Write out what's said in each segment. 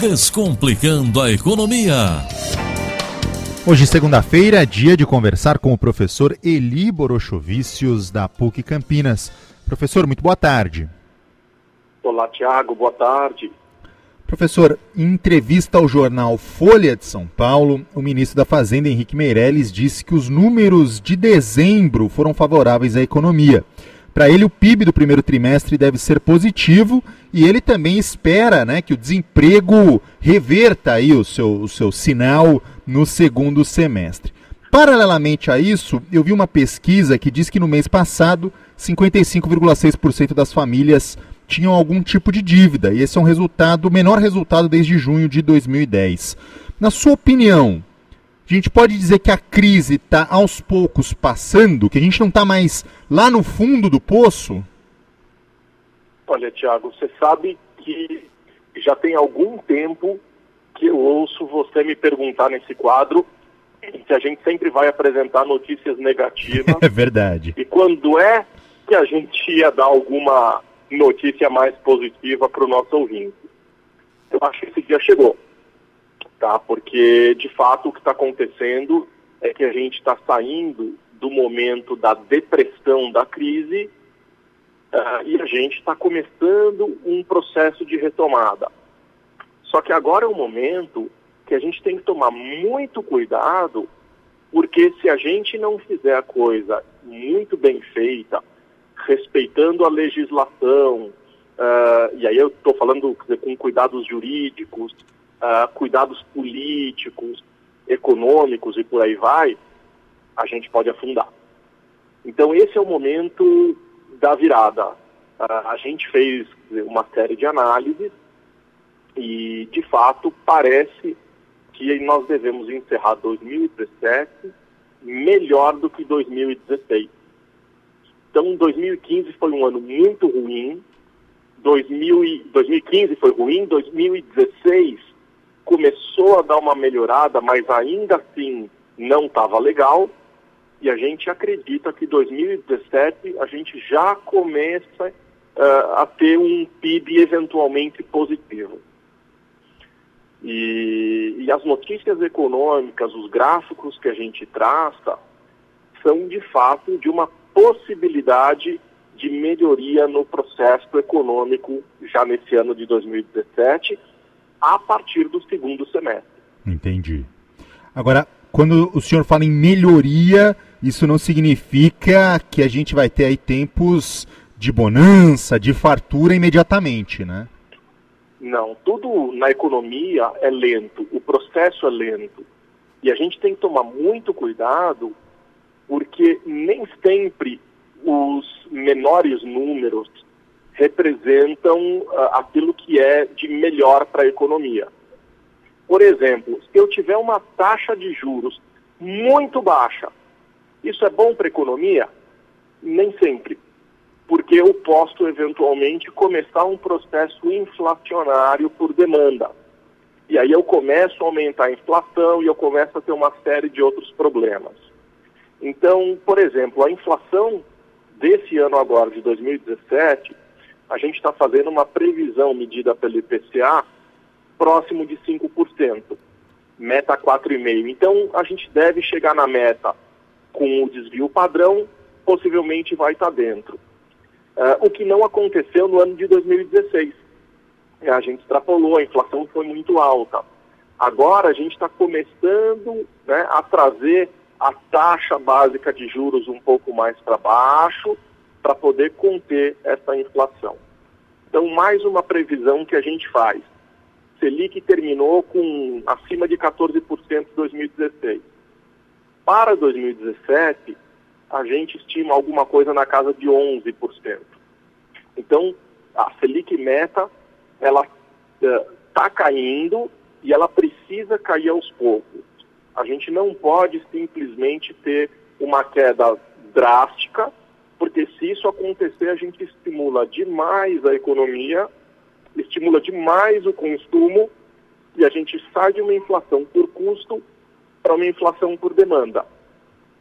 Descomplicando a Economia. Hoje, segunda-feira, é dia de conversar com o professor Eli Borochovicius, da PUC Campinas. Professor, muito boa tarde. Olá, Tiago, boa tarde. Professor, em entrevista ao jornal Folha de São Paulo, o ministro da Fazenda, Henrique Meirelles, disse que os números de dezembro foram favoráveis à economia. Para ele, o PIB do primeiro trimestre deve ser positivo e ele também espera né, que o desemprego reverta aí o seu, o seu sinal no segundo semestre. Paralelamente a isso, eu vi uma pesquisa que diz que no mês passado, 55,6% das famílias tinham algum tipo de dívida, e esse é um resultado, o menor resultado desde junho de 2010. Na sua opinião, a gente pode dizer que a crise está aos poucos passando, que a gente não está mais lá no fundo do poço? Olha, Tiago, você sabe que já tem algum tempo que eu ouço você me perguntar nesse quadro se a gente sempre vai apresentar notícias negativas. É verdade. E quando é que a gente ia dar alguma notícia mais positiva para o nosso ouvinte? Eu acho que esse dia chegou tá? Porque de fato o que está acontecendo é que a gente está saindo do momento da depressão da crise uh, e a gente está começando um processo de retomada. Só que agora é o momento que a gente tem que tomar muito cuidado, porque se a gente não fizer a coisa muito bem feita, respeitando a legislação, uh, e aí eu estou falando dizer, com cuidados jurídicos, uh, cuidados políticos, econômicos e por aí vai, a gente pode afundar. Então esse é o momento da virada. Uh, a gente fez uma série de análises e, de fato, parece que nós devemos encerrar 2017 melhor do que 2016. Então, 2015 foi um ano muito ruim, 2000 2015 foi ruim, 2016 começou a dar uma melhorada, mas ainda assim não estava legal. E a gente acredita que 2017 a gente já começa uh, a ter um PIB eventualmente positivo. E, e as notícias econômicas, os gráficos que a gente traça, são de fato de uma possibilidade de melhoria no processo econômico já nesse ano de 2017 a partir do segundo semestre. Entendi. Agora, quando o senhor fala em melhoria, isso não significa que a gente vai ter aí tempos de bonança, de fartura imediatamente, né? Não, tudo na economia é lento, o processo é lento. E a gente tem que tomar muito cuidado, porque nem sempre os menores números representam uh, aquilo que é de melhor para a economia. Por exemplo, se eu tiver uma taxa de juros muito baixa, isso é bom para a economia? Nem sempre, porque eu posso eventualmente começar um processo inflacionário por demanda. E aí eu começo a aumentar a inflação e eu começo a ter uma série de outros problemas. Então, por exemplo, a inflação desse ano agora, de 2017, a gente está fazendo uma previsão medida pelo IPCA próximo de 5%, meta 4,5%. Então, a gente deve chegar na meta com o desvio padrão, possivelmente vai estar tá dentro. Uh, o que não aconteceu no ano de 2016. A gente extrapolou, a inflação foi muito alta. Agora a gente está começando né, a trazer a taxa básica de juros um pouco mais para baixo, para poder conter essa inflação. Então, mais uma previsão que a gente faz. Selic terminou com acima de 14% em 2016. Para 2017, a gente estima alguma coisa na casa de 11%. Então, a Selic meta, ela está uh, caindo e ela precisa cair aos poucos. A gente não pode simplesmente ter uma queda drástica porque se isso acontecer, a gente estimula demais a economia, estimula demais o consumo e a gente sai de uma inflação por custo para uma inflação por demanda.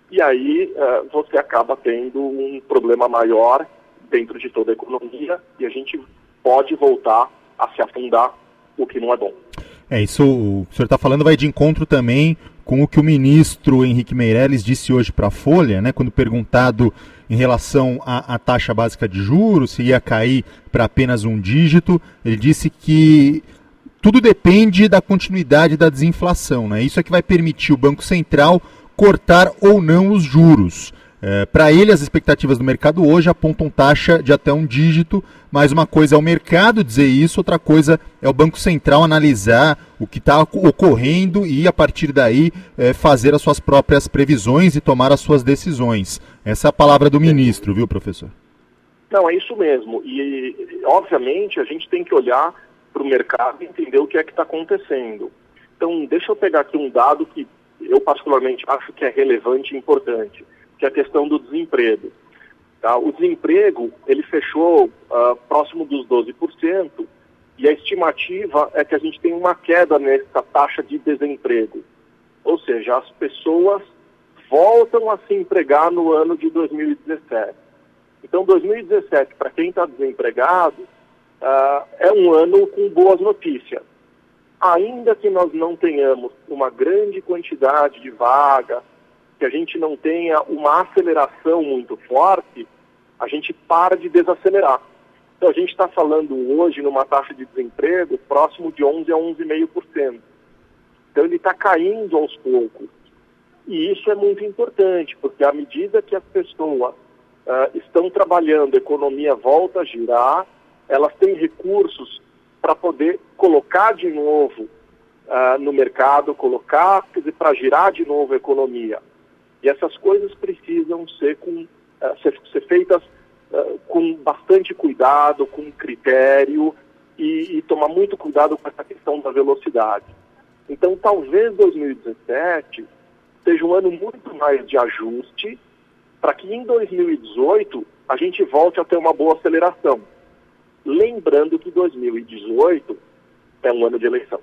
E aí uh, você acaba tendo um problema maior dentro de toda a economia e a gente pode voltar a se afundar, o que não é bom. É, isso o senhor está falando vai de encontro também com o que o ministro Henrique Meirelles disse hoje para a Folha, né, quando perguntado em relação à, taxa básica de juros, se ia cair para apenas um dígito, ele disse que tudo depende da continuidade da desinflação. Né? Isso é que vai permitir o Banco Central cortar ou não os juros. É, Para ele, as expectativas do mercado hoje apontam taxa de até um dígito, mas uma coisa é o mercado dizer isso, outra coisa é o Banco Central analisar o que está ocorrendo e, a partir daí, é, fazer as suas próprias previsões e tomar as suas decisões. Essa é a palavra do ministro, viu, professor? Não, é isso mesmo. E, obviamente, a gente tem que olhar para o mercado e entender o que é que está acontecendo. Então, deixa eu pegar aqui um dado que eu, particularmente, acho que é relevante e importante que é a questão do desemprego. Tá? O desemprego ele fechou uh, próximo dos 12% e a estimativa é que a gente tem uma queda nessa taxa de desemprego. Ou seja, as pessoas voltam a se empregar no ano de 2017. Então, 2017, para quem está desempregado, uh, é um ano com boas notícias. Ainda que nós não tenhamos uma grande quantidade de vagas, que a gente não tenha uma aceleração muito forte, a gente para de desacelerar. Então a gente está falando hoje numa taxa de desemprego próximo de 11 a 11,5%. Então ele está caindo aos poucos. E isso é muito importante, porque à medida que as pessoas uh, estão trabalhando, a economia volta a girar, elas têm recursos para poder colocar de novo uh, no mercado, colocar, para girar de novo a economia. E essas coisas precisam ser, com, uh, ser, ser feitas uh, com bastante cuidado, com critério e, e, tomar muito cuidado com essa questão da velocidade. Então, talvez 2017 seja um ano muito mais de ajuste para que em 2018 a gente volte a ter uma boa aceleração. Lembrando que 2018 é um ano de eleição.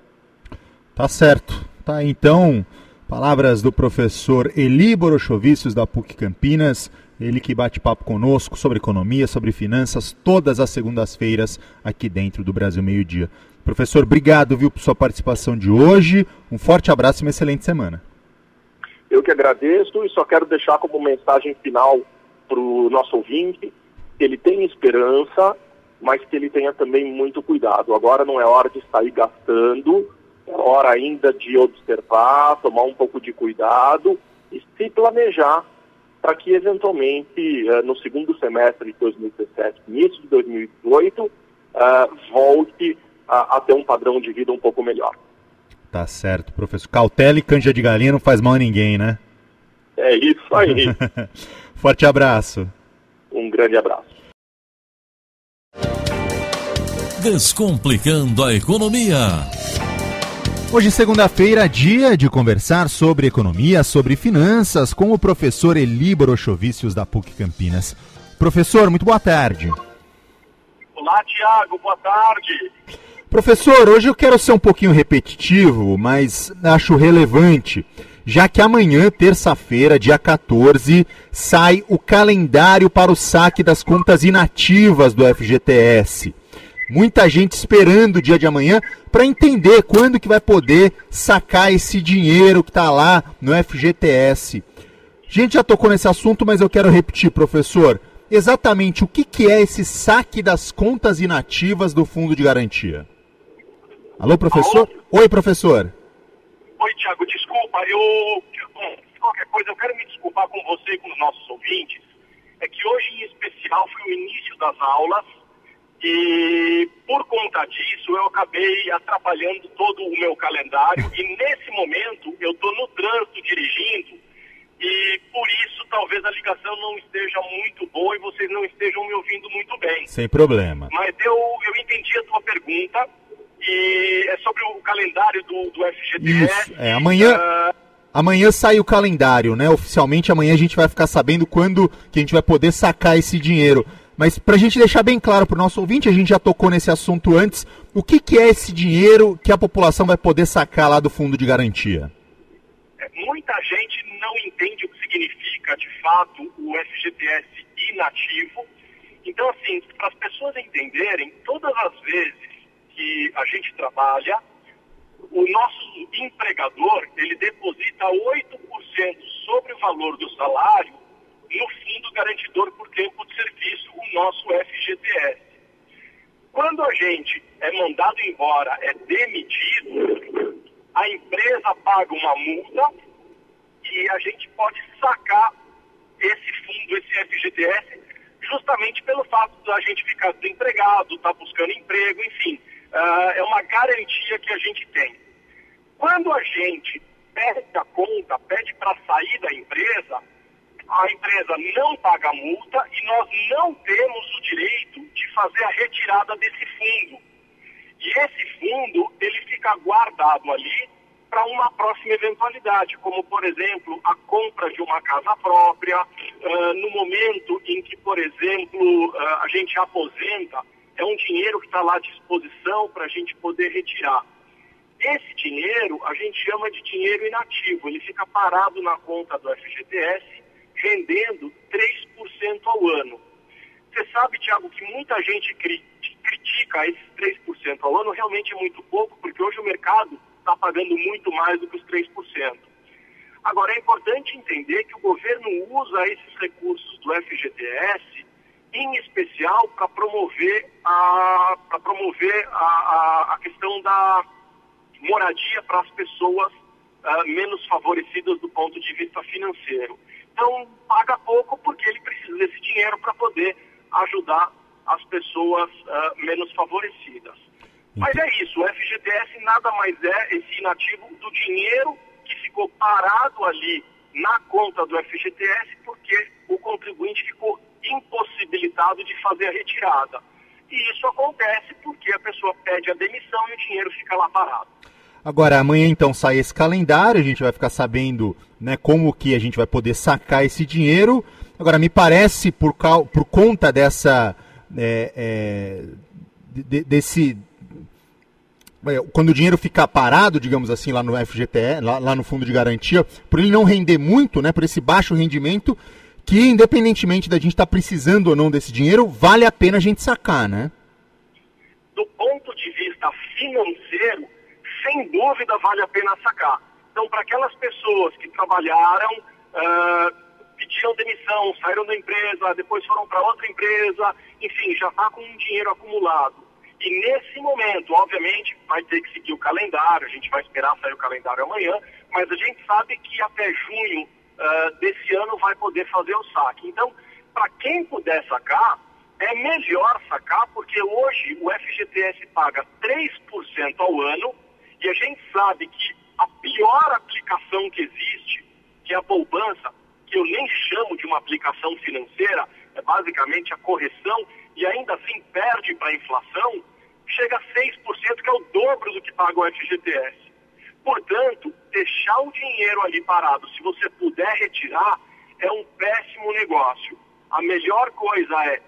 Tá certo. Tá, então, Palavras do professor Eli Borochovicius, da PUC Campinas, ele que bate papo conosco sobre economia, sobre finanças, todas as segundas-feiras aqui dentro do Brasil Meio Dia. Professor, obrigado viu, por sua participação de hoje. Um forte abraço e uma excelente semana. Eu que agradeço e só quero deixar como mensagem final para o nosso ouvinte que ele tem esperança, mas que ele tenha também muito cuidado. Agora não é hora de sair gastando hora ainda de observar, tomar um pouco de cuidado e se planejar para que eventualmente eh, no segundo semestre de 2017, início de 2018, eh, volte a, a ter um padrão de vida um pouco melhor. Tá certo, professor. Cautela e canja de galinha não faz mal a ninguém, né? É isso aí. Forte abraço. Um grande abraço. Descomplicando a economia. Hoje, segunda-feira, dia de conversar sobre economia, sobre finanças, com o professor Eli Borochovicius, da PUC Campinas. Professor, muito boa tarde. Olá, Tiago, boa tarde. Professor, hoje eu quero ser um pouquinho repetitivo, mas acho relevante, já que amanhã, terça-feira, dia 14, sai o calendário para o saque das contas inativas do FGTS. Muita gente esperando o dia de amanhã para entender quando que vai poder sacar esse dinheiro que está lá no FGTS. A gente já tocou nesse assunto, mas eu quero repetir, professor. Exatamente o que, que é esse saque das contas inativas do Fundo de Garantia? Alô, professor? Alô? Oi, professor. Oi, Tiago, desculpa, eu. Qualquer coisa, eu quero me desculpar com você e com os nossos ouvintes. É que hoje, em especial, foi o início das aulas e por conta disso eu acabei atrapalhando todo o meu calendário e nesse momento eu estou no trânsito dirigindo e por isso talvez a ligação não esteja muito boa e vocês não estejam me ouvindo muito bem. Sem problema. Mas eu, eu entendi a tua pergunta e é sobre o calendário do, do FGTS. Isso, é, amanhã... Uh... Amanhã sai o calendário, né? Oficialmente amanhã a gente vai ficar sabendo quando que a gente vai poder sacar esse dinheiro. Mas para a gente deixar bem claro para o nosso ouvinte, a gente já tocou nesse assunto antes, o que, que é esse dinheiro que a população vai poder sacar lá do fundo de garantia? É, muita gente não entende o que significa, de fato, o FGTS inativo. Então, assim, para as pessoas entenderem, todas as vezes que a gente trabalha, o nosso empregador, ele deposita 8% sobre o valor do salário no Fundo Garantidor por Tempo de Serviço, o nosso FGTS. Quando a gente é mandado embora, é demitido, a empresa paga uma multa e a gente pode sacar esse fundo, esse FGTS, justamente pelo fato da gente ficar desempregado, estar tá buscando emprego, enfim, uh, é uma garantia que a gente tem. Quando a gente pede a conta, pede para sair da empresa, a empresa não paga multa e nós não temos o direito de fazer a retirada desse fundo. E esse fundo, ele fica guardado ali para uma próxima eventualidade, como, por exemplo, a compra de uma casa própria, uh, no momento em que, por exemplo, uh, a gente aposenta, é um dinheiro que está lá à disposição para a gente poder retirar. Esse dinheiro a gente chama de dinheiro inativo, ele fica parado na conta do FGTS, rendendo 3% ao ano. Você sabe, Tiago, que muita gente critica esses 3% ao ano, realmente é muito pouco, porque hoje o mercado está pagando muito mais do que os 3%. Agora, é importante entender que o governo usa esses recursos do FGTS, em especial para promover, a, promover a, a, a, questão da moradia para as pessoas uh, menos favorecidas do ponto de vista financeiro. Então, paga pouco porque ele precisa desse dinheiro para poder ajudar as pessoas uh, menos favorecidas. Mas é isso, o FGTS nada mais é esse inativo do dinheiro que ficou parado ali na conta do FGTS porque o contribuinte ficou impossibilitado de fazer a retirada. E isso acontece porque a pessoa pede a demissão e o dinheiro fica lá parado. Agora, amanhã então sai esse calendário, a gente vai ficar sabendo né, como que a gente vai poder sacar esse dinheiro. Agora, me parece, por, por conta dessa. É, é, de, desse é, quando o dinheiro ficar parado, digamos assim, lá no FGTE, lá, lá, no fundo de garantia, por ele não render muito, né, por esse baixo rendimento, que independentemente da gente estar tá precisando ou não desse dinheiro, vale a pena a gente sacar, né? Do ponto de vista financeiro, sem dúvida vale a pena sacar. Então, para aquelas pessoas que trabalharam, uh, pediram demissão, saíram da empresa, depois foram para outra empresa, enfim, já está com um dinheiro acumulado e nesse momento, obviamente, vai ter que seguir o calendário, a gente vai esperar sair o calendário amanhã, mas a gente sabe que até junho uh, desse ano vai poder fazer o saque. Então, para quem puder sacar, é melhor sacar, porque hoje o FGTS paga 3% ao ano e a gente sabe que a pior aplicação que existe, que é a poupança, que eu nem chamo de uma aplicação financeira, é basicamente a correção e ainda assim perde para a inflação, chega a 6%, que é o dobro do que paga o FGTS. Portanto, deixar o dinheiro ali parado, se você puder retirar, é um péssimo negócio. A melhor coisa é,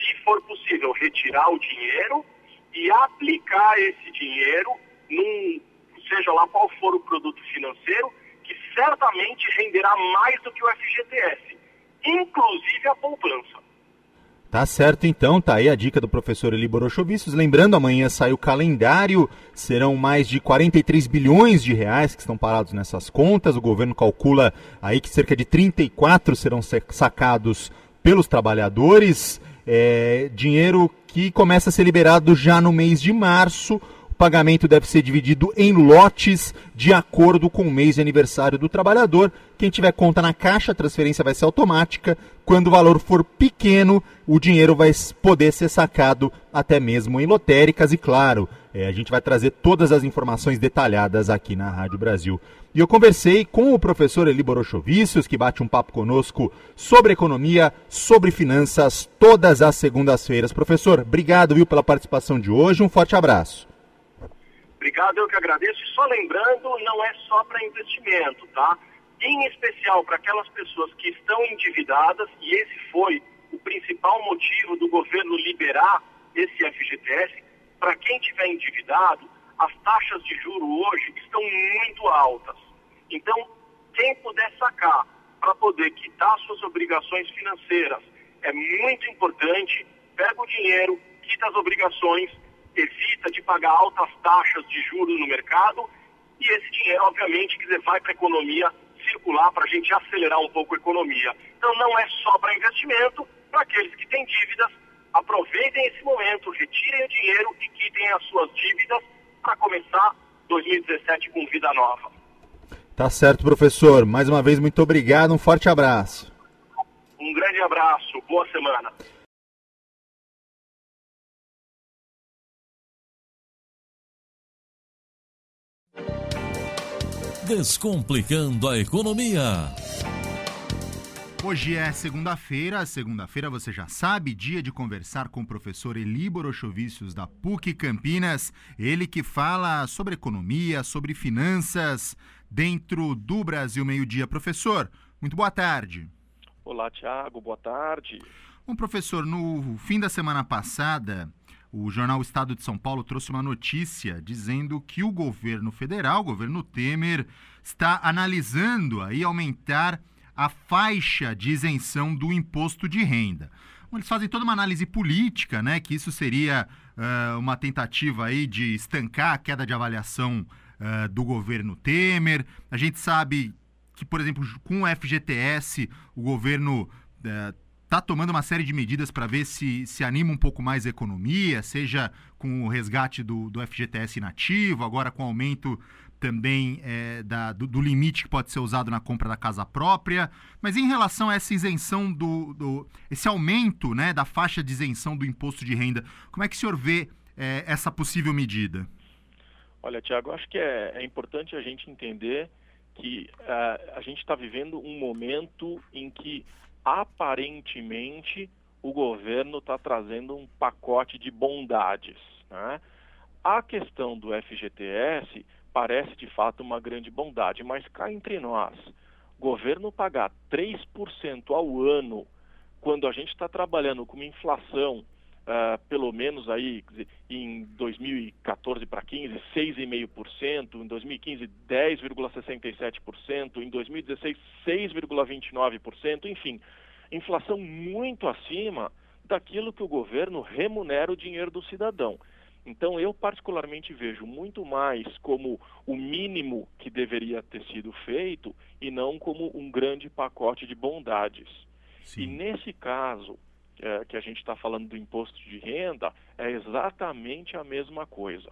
se for possível, retirar o dinheiro e aplicar esse dinheiro num, seja lá qual for o produto financeiro, que certamente renderá mais do que o FGTS, inclusive a poupança. Tá certo então, tá aí a dica do professor Eli Borochovicius. Lembrando, amanhã sai o calendário, serão mais de 43 bilhões de reais que estão parados nessas contas. O governo calcula aí que cerca de 34 serão sacados pelos trabalhadores. É, dinheiro que começa a ser liberado já no mês de março pagamento deve ser dividido em lotes de acordo com o mês de aniversário do trabalhador. Quem tiver conta na caixa, a transferência vai ser automática. Quando o valor for pequeno, o dinheiro vai poder ser sacado até mesmo em lotéricas. E claro, é, a gente vai trazer todas as informações detalhadas aqui na Rádio Brasil. E eu conversei com o professor Eli Borochovicius, que bate um papo conosco sobre economia, sobre finanças, todas as segundas-feiras. Professor, obrigado viu, pela participação de hoje. Um forte abraço. Obrigado, eu que agradeço. E só lembrando, não é só para investimento, tá? Em especial para aquelas pessoas que estão endividadas, e esse foi o principal motivo do governo liberar esse FGTS, para quem tiver endividado, as taxas de juro hoje estão muito altas. Então, quem puder sacar para poder quitar suas obrigações financeiras é muito importante. Pega o dinheiro, quita as obrigações evita de pagar altas taxas de juros no mercado e esse dinheiro, obviamente, dizer, vai para a economia circular para a gente acelerar um pouco a economia. Então não é só para investimento, para aqueles que têm dívidas, aproveitem esse momento, retirem o dinheiro e quitem as suas dívidas para começar 2017 com vida nova. Tá certo, professor. Mais uma vez, muito obrigado. Um forte abraço. Um grande abraço. Boa semana. Descomplicando a economia. Hoje é segunda-feira, segunda-feira você já sabe, dia de conversar com o professor Eli Borochovicius da PUC Campinas, ele que fala sobre economia, sobre finanças dentro do Brasil Meio-Dia. Professor, muito boa tarde. Olá, Tiago, boa tarde. Bom, professor, no fim da semana passada, o jornal Estado de São Paulo trouxe uma notícia dizendo que o governo federal, o governo Temer, está analisando aí aumentar a faixa de isenção do imposto de renda. Eles fazem toda uma análise política, né? Que isso seria uh, uma tentativa aí de estancar a queda de avaliação uh, do governo Temer. A gente sabe que, por exemplo, com o FGTS, o governo está tomando uma série de medidas para ver se se anima um pouco mais a economia, seja com o resgate do, do FGTS inativo, agora com o aumento também é, da, do, do, limite que pode ser usado na compra da casa própria. Mas em relação a essa isenção do, do esse aumento né, da faixa de isenção do imposto de renda, como é que o senhor vê é, essa possível medida? Olha, Tiago, acho que é, é, importante a gente entender que uh, a gente está vivendo um momento em que aparentemente o governo está trazendo um pacote de bondades. Né? A questão do FGTS parece de fato uma grande bondade, mas cá entre nós, governo pagar 3% ao ano, quando a gente está trabalhando com uma inflação, uh, pelo menos aí em 2014 para 15, 6,5%, em 2015, 10,67%, em 2016, 6,29%, enfim, inflação muito acima daquilo que o governo remunera o dinheiro do cidadão. Então, eu particularmente vejo muito mais como o mínimo que deveria ter sido feito e não como um grande pacote de bondades. Sim. E nesse caso, é, que a gente está falando do imposto de renda, é exatamente a mesma coisa.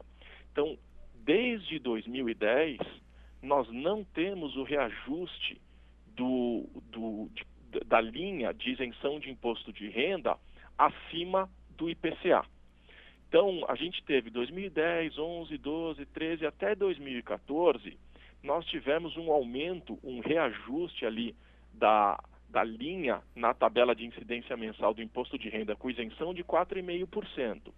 Então, desde 2010, nós não temos o reajuste do, do, de, da linha de isenção de imposto de renda acima do IPCA. Então, a gente teve 2010, 11, 12, 13 até 2014, nós tivemos um aumento, um reajuste ali da, da linha na tabela de incidência mensal do imposto de renda com isenção de 4,5%.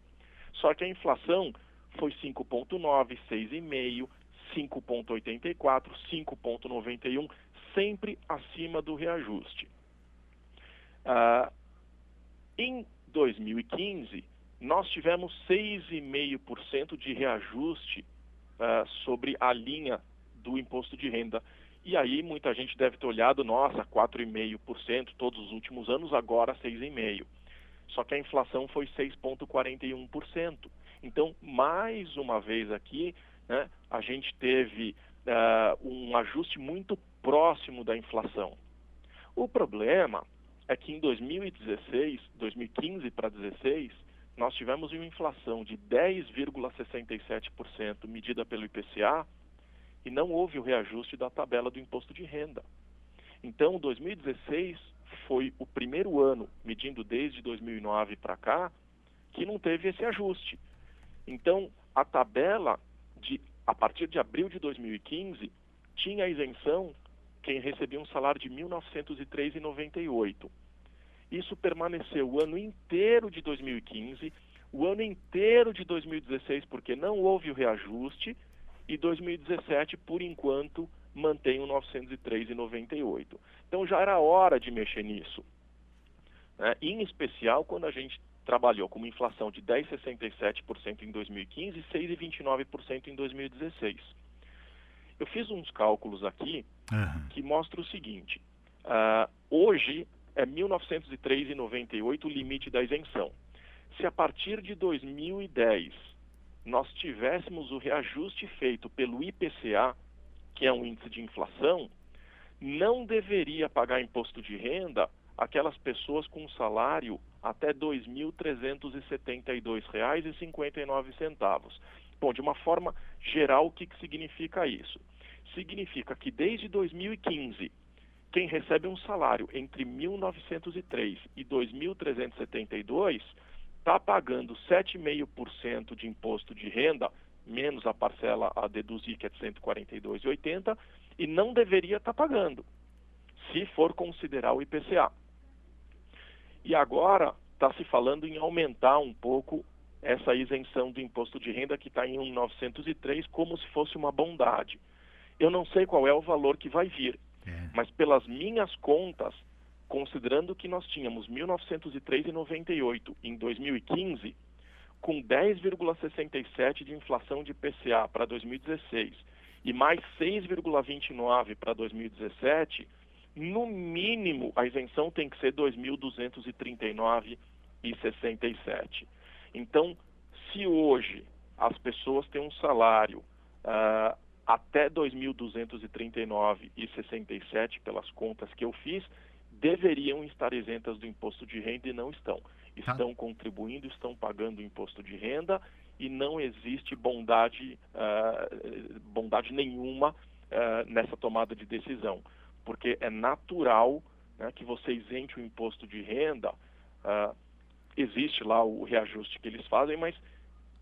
Só que a inflação foi 5,9%, 6,5%, 5,84%, 5,91%, sempre acima do reajuste. Ah, em 2015, nós tivemos 6,5% de reajuste uh, sobre a linha do imposto de renda. E aí muita gente deve ter olhado, nossa, 4,5% todos os últimos anos, agora 6,5%. Só que a inflação foi 6,41%. Então, mais uma vez aqui, né, a gente teve uh, um ajuste muito próximo da inflação. O problema é que em 2016, 2015 para 2016, nós tivemos uma inflação de 10,67% medida pelo IPCA e não houve o reajuste da tabela do imposto de renda. Então, 2016 foi o primeiro ano, medindo desde 2009 para cá, que não teve esse ajuste. Então, a tabela de a partir de abril de 2015 tinha isenção quem recebia um salário de R$ 1.903,98. Isso permaneceu o ano inteiro de 2015, o ano inteiro de 2016, porque não houve o reajuste, e 2017, por enquanto, mantém o 903,98. Então já era hora de mexer nisso. Né? Em especial quando a gente trabalhou com uma inflação de 10,67% em 2015 e 6,29% em 2016. Eu fiz uns cálculos aqui uhum. que mostram o seguinte: uh, hoje é 1903,98 o limite da isenção. Se a partir de 2010 nós tivéssemos o reajuste feito pelo IPCA, que é um índice de inflação, não deveria pagar imposto de renda aquelas pessoas com salário até R$ 2.372,59. Bom, de uma forma geral, o que, que significa isso? Significa que desde 2015, quem recebe um salário entre 1.903 e 2.372 está pagando 7,5% de imposto de renda, menos a parcela a deduzir, que é de 142,80, e não deveria estar tá pagando, se for considerar o IPCA. E agora está se falando em aumentar um pouco essa isenção do imposto de renda que está em 1.903 como se fosse uma bondade. Eu não sei qual é o valor que vai vir, é. mas pelas minhas contas, considerando que nós tínhamos 1.903,98 em 2015, com 10,67 de inflação de PCA para 2016 e mais 6,29 para 2017, no mínimo a isenção tem que ser 2.239,67. Então, se hoje as pessoas têm um salário uh, até 2.239,67 pelas contas que eu fiz, deveriam estar isentas do imposto de renda e não estão. Tá. Estão contribuindo, estão pagando o imposto de renda e não existe bondade, uh, bondade nenhuma uh, nessa tomada de decisão, porque é natural né, que você isente o imposto de renda. Uh, existe lá o reajuste que eles fazem, mas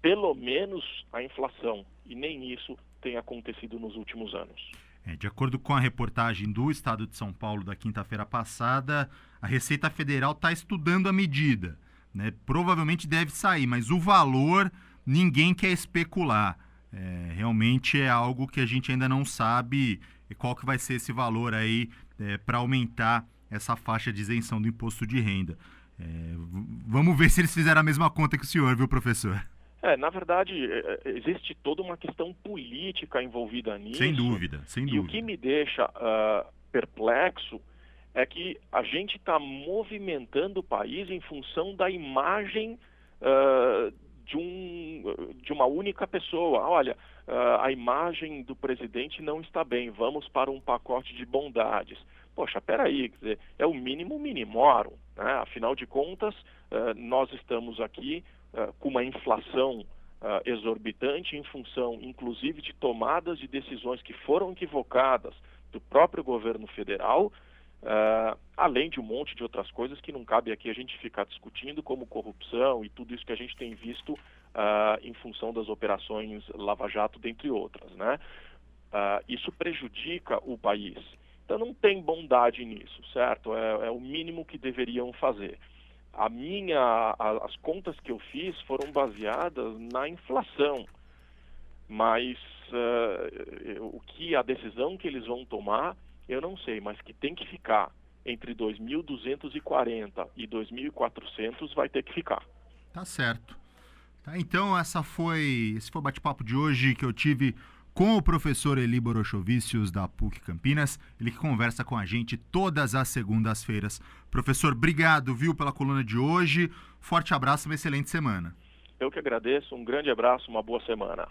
pelo menos a inflação, e nem isso tem acontecido nos últimos anos. É, de acordo com a reportagem do Estado de São Paulo da quinta-feira passada, a Receita Federal está estudando a medida. Né? Provavelmente deve sair, mas o valor ninguém quer especular. É, realmente é algo que a gente ainda não sabe qual que vai ser esse valor aí é, para aumentar essa faixa de isenção do imposto de renda. É, vamos ver se eles fizeram a mesma conta que o senhor, viu, professor? É, na verdade, é, é, existe toda uma questão política envolvida nisso. Sem dúvida, sem dúvida. E o que me deixa uh, perplexo é que a gente está movimentando o país em função da imagem uh, de, um, de uma única pessoa. Olha, uh, a imagem do presidente não está bem, vamos para um pacote de bondades. Poxa, peraí, quer dizer, é o mínimo minimorum. Né? Afinal de contas, nós estamos aqui uh, com uma inflação uh, exorbitante em função, inclusive, de tomadas de decisões que foram equivocadas do próprio governo federal, uh, além de um monte de outras coisas que não cabe aqui a gente ficar discutindo, como corrupção e tudo isso que a gente tem visto em função das operações Lava Jato, dentre outras. Né? isso prejudica o país. Então não tem bondade nisso, certo? É, é o mínimo que deveriam fazer a minha, a, as contas que eu fiz foram baseadas na inflação, mas uh, o que a decisão que eles vão tomar, eu não sei, mas que tem que ficar entre 2.240 e 2.400 vai ter que ficar. Tá certo. Tá, então essa foi esse foi o bate-papo de hoje que eu tive com o professor Eli Borochovicius, da PUC Campinas, ele que conversa com a gente todas as segundas-feiras. Professor, obrigado, viu, pela coluna de hoje. Forte abraço, uma excelente semana. Eu que agradeço, um grande abraço, uma boa semana.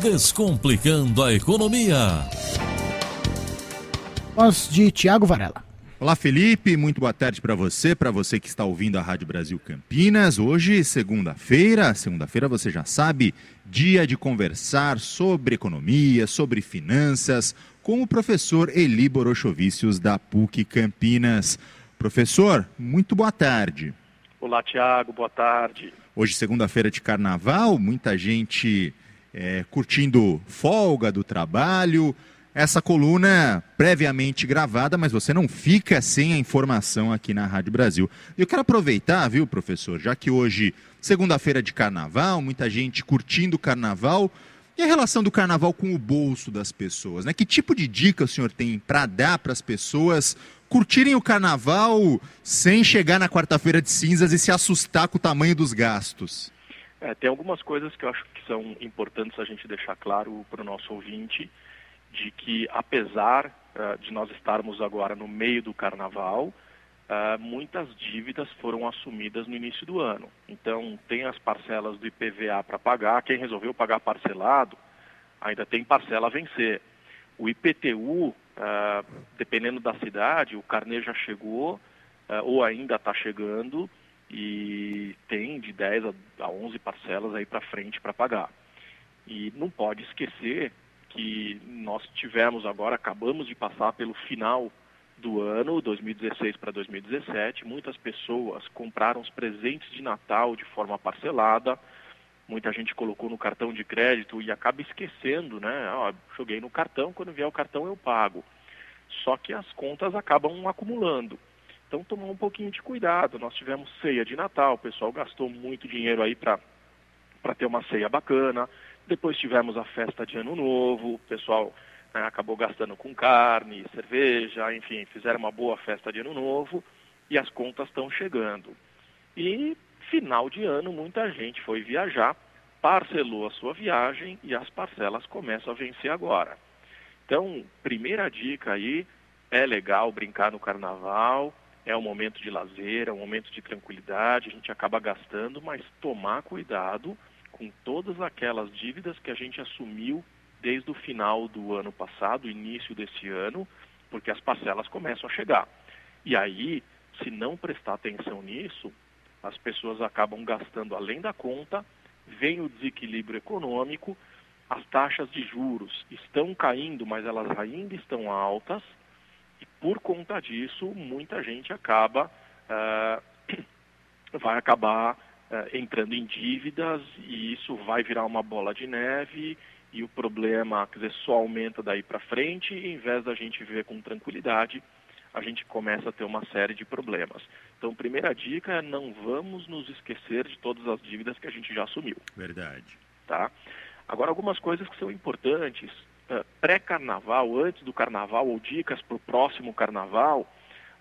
Descomplicando a economia. Voz de Tiago Varela. Olá, Felipe. Muito boa tarde para você, para você que está ouvindo a Rádio Brasil Campinas. Hoje, segunda-feira, segunda-feira você já sabe, dia de conversar sobre economia, sobre finanças, com o professor Eli Borochovicius da PUC Campinas. Professor, muito boa tarde. Olá, Tiago, boa tarde. Hoje, segunda-feira de carnaval, muita gente é, curtindo folga do trabalho essa coluna previamente gravada, mas você não fica sem a informação aqui na Rádio Brasil. E eu quero aproveitar, viu, professor, já que hoje, segunda-feira de carnaval, muita gente curtindo o carnaval, e a relação do carnaval com o bolso das pessoas, né? Que tipo de dica o senhor tem para dar para as pessoas curtirem o carnaval sem chegar na quarta-feira de cinzas e se assustar com o tamanho dos gastos? É, tem algumas coisas que eu acho que são importantes a gente deixar claro para o nosso ouvinte que, apesar uh, de nós estarmos agora no meio do carnaval, uh, muitas dívidas foram assumidas no início do ano. Então, tem as parcelas do IPVA para pagar. Quem resolveu pagar parcelado ainda tem parcela a vencer. O IPTU, ah, dependendo da cidade, o carnê já chegou ou ainda está chegando e tem de 10 a 11 parcelas aí para frente para pagar. E não pode esquecer que nós tivemos agora, acabamos de passar pelo final do ano, 2016 para 2017, muitas pessoas compraram os presentes de Natal de forma parcelada, muita gente colocou no cartão de crédito e acaba esquecendo, né? Ó, joguei no cartão, quando vier o cartão eu pago. Só que as contas acabam acumulando. Então tomar um pouquinho de cuidado. Nós tivemos ceia de Natal, o pessoal gastou muito dinheiro aí para ter uma ceia bacana. Depois tivemos a festa de Ano Novo, o pessoal né, acabou gastando com carne, cerveja, enfim, fizeram uma boa festa de Ano Novo e as contas estão chegando. E final de ano, muita gente foi viajar, parcelou a sua viagem e as parcelas começam a vencer agora. Então, primeira dica aí, é legal brincar no carnaval, é um momento de lazer, é um momento de tranquilidade, a gente acaba gastando, mas tomar cuidado com todas aquelas dívidas que a gente assumiu desde o final do ano passado, início desse ano, porque as parcelas começam a chegar. E aí, se não prestar atenção nisso, as pessoas acabam gastando além da conta, vem o desequilíbrio econômico, as taxas de juros estão caindo, mas elas ainda estão altas, e por conta disso, muita gente acaba, uh, vai acabar entrando em dívidas, e isso vai virar uma bola de neve, e o problema, quer dizer, só aumenta daí para frente, e em vez da gente viver com tranquilidade, a gente começa a ter uma série de problemas. Então, primeira dica é não vamos nos esquecer de todas as dívidas que a gente já assumiu. Verdade. Tá? Agora, algumas coisas que são importantes. Uh, Pré-carnaval, antes do carnaval, ou dicas para o próximo carnaval,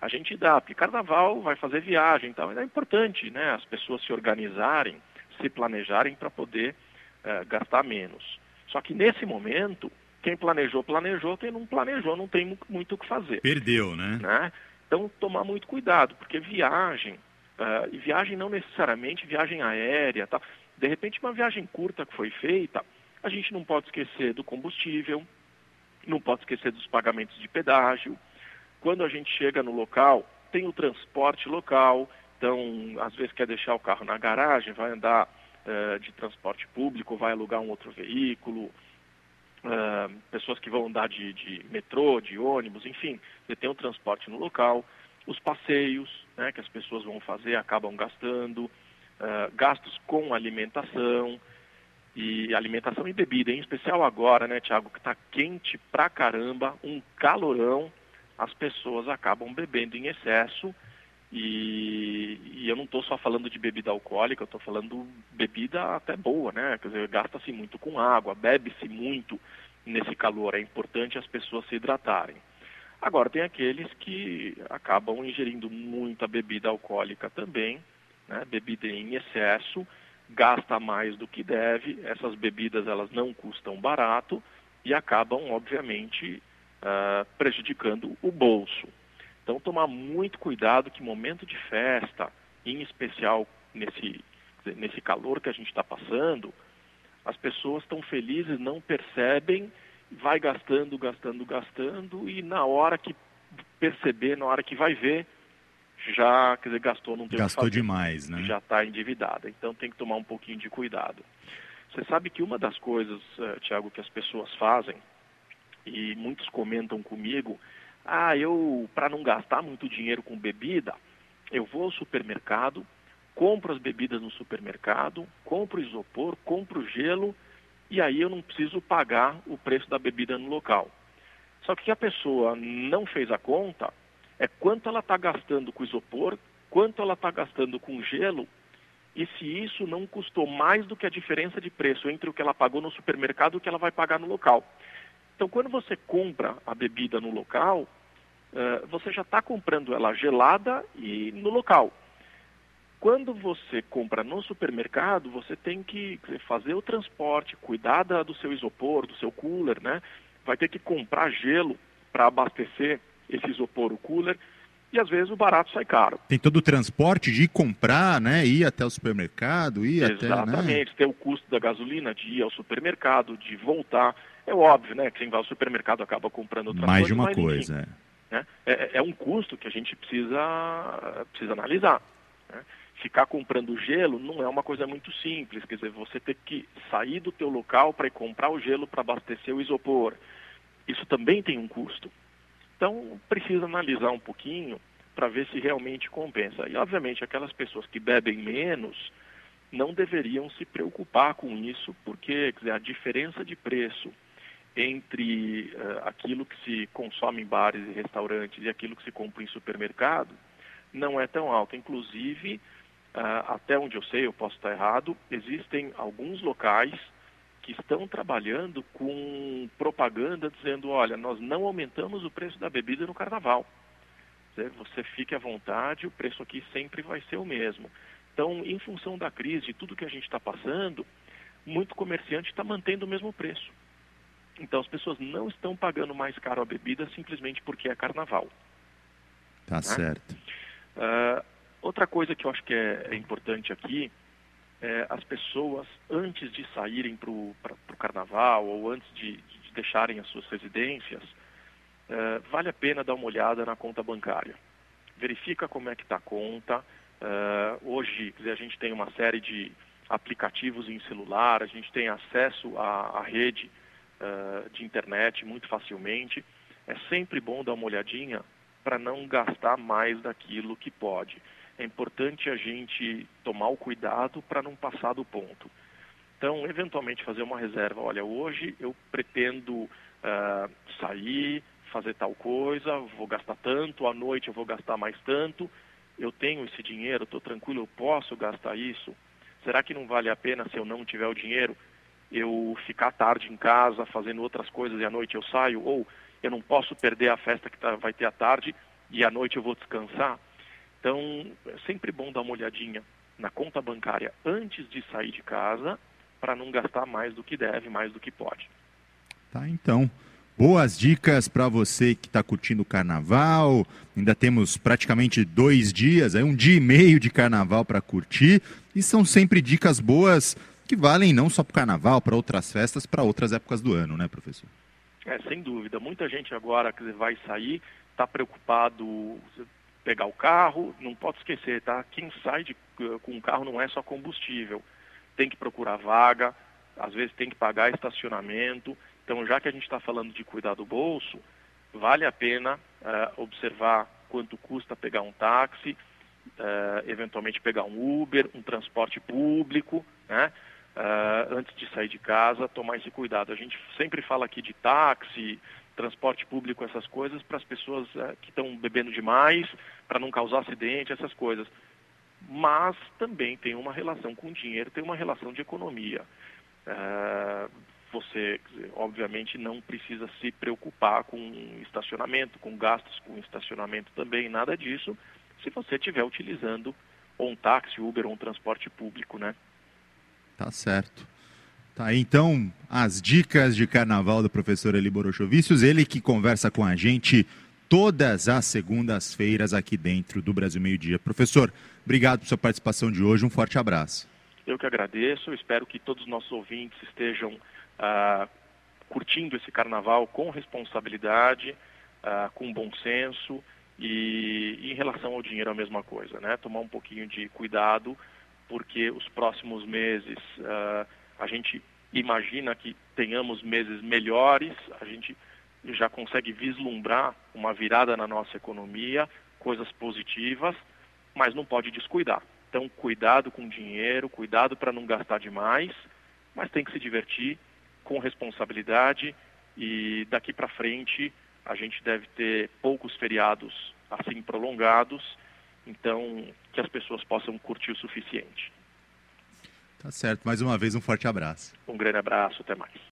a gente dá, porque carnaval vai fazer viagem, então é importante né, as pessoas se organizarem, se planejarem para poder uh, gastar menos. Só que nesse momento, quem planejou, planejou, quem não planejou não tem muito o que fazer. Perdeu, né? né? Então, tomar muito cuidado, porque viagem, uh, e viagem não necessariamente viagem aérea, tá? de repente uma viagem curta que foi feita, a gente não pode esquecer do combustível, não pode esquecer dos pagamentos de pedágio. Quando a gente chega no local, tem o transporte local, então às vezes quer deixar o carro na garagem, vai andar uh, de transporte público, vai alugar um outro veículo, uh, pessoas que vão andar de, de, metrô, de ônibus, enfim, você tem o transporte no local, os passeios né, que as pessoas vão fazer acabam gastando, uh, gastos com alimentação, e alimentação e bebida, em especial agora, né, Tiago, que está quente pra caramba, um calorão, as pessoas acabam bebendo em excesso e, e eu não estou só falando de bebida alcoólica, eu estou falando bebida até boa, né? Quer dizer, gasta-se muito com água, bebe-se muito nesse calor. É importante as pessoas se hidratarem. Agora, tem aqueles que acabam ingerindo muita bebida alcoólica também, né? bebida em excesso, gasta mais do que deve, essas bebidas elas não custam barato e acabam, obviamente, uh, prejudicando o bolso. Então, tomar muito cuidado que momento de festa, em especial nesse, nesse calor que a gente está passando, as pessoas estão felizes, não percebem, vai gastando, gastando, gastando, e na hora que perceber, na hora que vai ver, já, quer dizer, gastou, não tem Gastou demais, né? Já está endividada. Então tem que tomar um pouquinho de cuidado. Você sabe que uma das coisas, uh, Tiago, que as pessoas fazem, e muitos comentam comigo, ah, eu, para não gastar muito dinheiro com bebida, eu vou ao supermercado, compro as bebidas no supermercado, compro isopor, compro gelo e aí eu não preciso pagar o preço da bebida no local. Só que a pessoa não fez a conta é quanto ela está gastando com isopor, quanto ela está gastando com gelo e se isso não custou mais do que a diferença de preço entre o que ela pagou no supermercado e o que ela vai pagar no local. Então, quando você compra a bebida no local, uh, você já está comprando ela gelada e no local. Quando você compra no supermercado, você tem que fazer o transporte, cuidar da, do seu isopor, do seu cooler, né? Vai ter que comprar gelo para abastecer esse isopor, o cooler. e às vezes o barato sai caro. Tem todo o transporte de ir comprar, né? Ir até o supermercado, ir Exatamente, até. Exatamente, né? tem o custo da gasolina, de ir ao supermercado, de voltar. É óbvio, né? Quem vai ao supermercado acaba comprando outra Mais coisa. de uma mas, coisa, enfim, né? é. É, um custo que a gente precisa, precisa analisar. Né? Ficar comprando gelo não é uma coisa muito simples, quer dizer, você ter que sair do teu local para ir comprar o gelo para abastecer o isopor. Isso também tem um custo. Então, precisa analisar um pouquinho para ver se realmente compensa. E, obviamente, aquelas pessoas que bebem menos não deveriam se preocupar com isso, porque dizer, a diferença de preço entre uh, aquilo que se consome em bares e restaurantes e aquilo que se compra em supermercado não é tão alta. Inclusive, uh, até onde eu sei, eu posso estar errado, existem alguns locais que estão trabalhando com propaganda dizendo, olha, nós não aumentamos o preço da bebida no carnaval. Você fique à vontade, o preço aqui sempre vai ser o mesmo. Então, em função da crise, de tudo que a gente está passando, muito comerciante está mantendo o mesmo preço. Então, as pessoas não estão pagando mais caro a bebida simplesmente porque é carnaval. Tá né? certo. Uh, outra coisa que eu acho que é, é importante aqui é, as pessoas, antes de saírem para o carnaval ou antes de, de, deixarem as suas residências, é, vale a pena dar uma olhada na conta bancária. Verifica como é que está a conta. É, hoje, dizer, a gente tem uma série de aplicativos em celular, a gente tem acesso à, à rede é, de internet muito facilmente. É sempre bom dar uma olhadinha para não gastar mais daquilo que pode é importante a gente tomar o cuidado para não passar do ponto. Então, eventualmente fazer uma reserva. Olha, hoje eu pretendo uh, sair, fazer tal coisa, vou gastar tanto, à noite eu vou gastar mais tanto, eu tenho esse dinheiro, estou tranquilo, eu posso gastar isso. Será que não vale a pena, se eu não tiver o dinheiro, eu ficar tarde em casa fazendo outras coisas e à noite eu saio? Ou eu não posso perder a festa que tá, vai ter à tarde e à noite eu vou descansar? Então, é sempre bom dar uma olhadinha na conta bancária antes de sair de casa para não gastar mais do que deve, mais do que pode. Tá, então. Boas dicas para você que está curtindo o carnaval. Ainda temos praticamente dois dias, aí um dia e meio de carnaval para curtir. E são sempre dicas boas que valem não só para o carnaval, para outras festas, para outras épocas do ano, né, professor? É, sem dúvida. Muita gente agora que vai sair está preocupado pegar o carro, não pode esquecer, tá? Quem sai de, com o carro não é só combustível. Tem que procurar vaga, às vezes tem que pagar estacionamento. Então, já que a gente está falando de cuidar do bolso, vale a pena uh, observar quanto custa pegar um táxi, uh, eventualmente pegar um Uber, um transporte público, né? Uh, antes de sair de casa, tomar esse cuidado. A gente sempre fala aqui de táxi, transporte público, essas coisas, para as pessoas é, que estão bebendo demais, para não causar acidente, essas coisas. Mas também tem uma relação com dinheiro, tem uma relação de economia. É, você, obviamente, não precisa se preocupar com estacionamento, com gastos com estacionamento também, nada disso, se você estiver utilizando ou um táxi, Uber ou um transporte público, né? Tá certo. Tá então, as dicas de carnaval do professor Eli Borochovicius, ele que conversa com a gente todas as segundas-feiras aqui dentro do Brasil Meio Dia. Professor, obrigado por sua participação de hoje, um forte abraço. Eu que agradeço, espero que todos os nossos ouvintes estejam ah, curtindo esse carnaval com responsabilidade, ah, com bom senso e, e em relação ao dinheiro a mesma coisa, né? Tomar um pouquinho de cuidado, porque os próximos meses... Ah, a gente imagina que tenhamos meses melhores, a gente já consegue vislumbrar uma virada na nossa economia, coisas positivas, mas não pode descuidar. Então, cuidado com o dinheiro, cuidado para não gastar demais, mas tem que se divertir com responsabilidade e daqui para frente a gente deve ter poucos feriados assim prolongados, então que as pessoas possam curtir o suficiente. Tá certo. Mais uma vez, um forte abraço. Um grande abraço. Até mais.